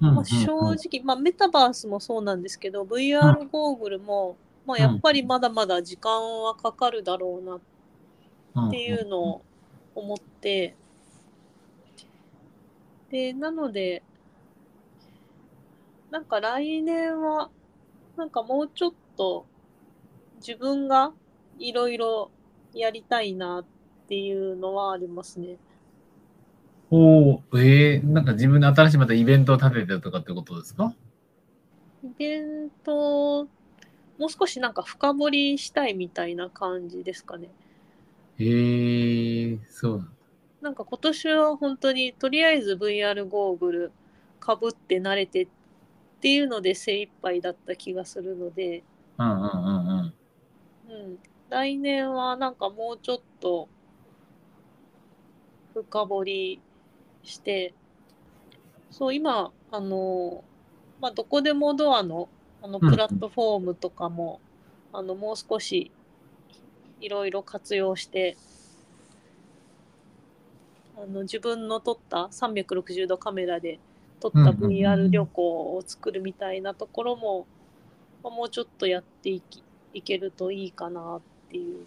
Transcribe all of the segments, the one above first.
まあ、正直、まあ、メタバースもそうなんですけど、VR ゴーグルも、まあ、やっぱりまだまだ時間はかかるだろうなっていうのを思って、で、なので、なんか来年は、なんかもうちょっと自分がいろいろやりたいなっていうのはありますね。おお、えー、なんか自分で新しいまたイベントを立ててるとかってことですか？イベント、もう少しなんか深掘りしたいみたいな感じですかね。へえー、そうなんなんか今年は本当にとりあえず VR ゴーグルかぶって慣れてっていうので精一杯だった気がするので、うんうんうんうん。うん、来年はなんかもうちょっと深掘りして、そう、今、あの、まあ、どこでもドアの、あの、プラットフォームとかも、うん、あの、もう少し、いろいろ活用して、あの、自分の撮った360度カメラで撮った VR 旅行を作るみたいなところも、まあ、もうちょっとやっていき、いけるといいかなっていう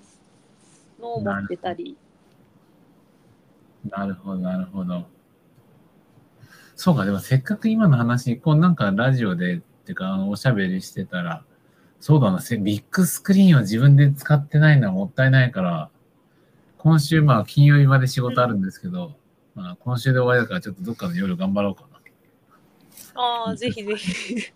のを思ってたり。なるほど、なるほど。そうか、でもせっかく今の話、こうなんかラジオで、っていうか、あの、おしゃべりしてたら、そうだな、ビッグスクリーンを自分で使ってないのはもったいないから、今週、まあ、金曜日まで仕事あるんですけど、まあ、今週で終わりだから、ちょっとどっかの夜頑張ろうかな。ああ、ぜひぜひ。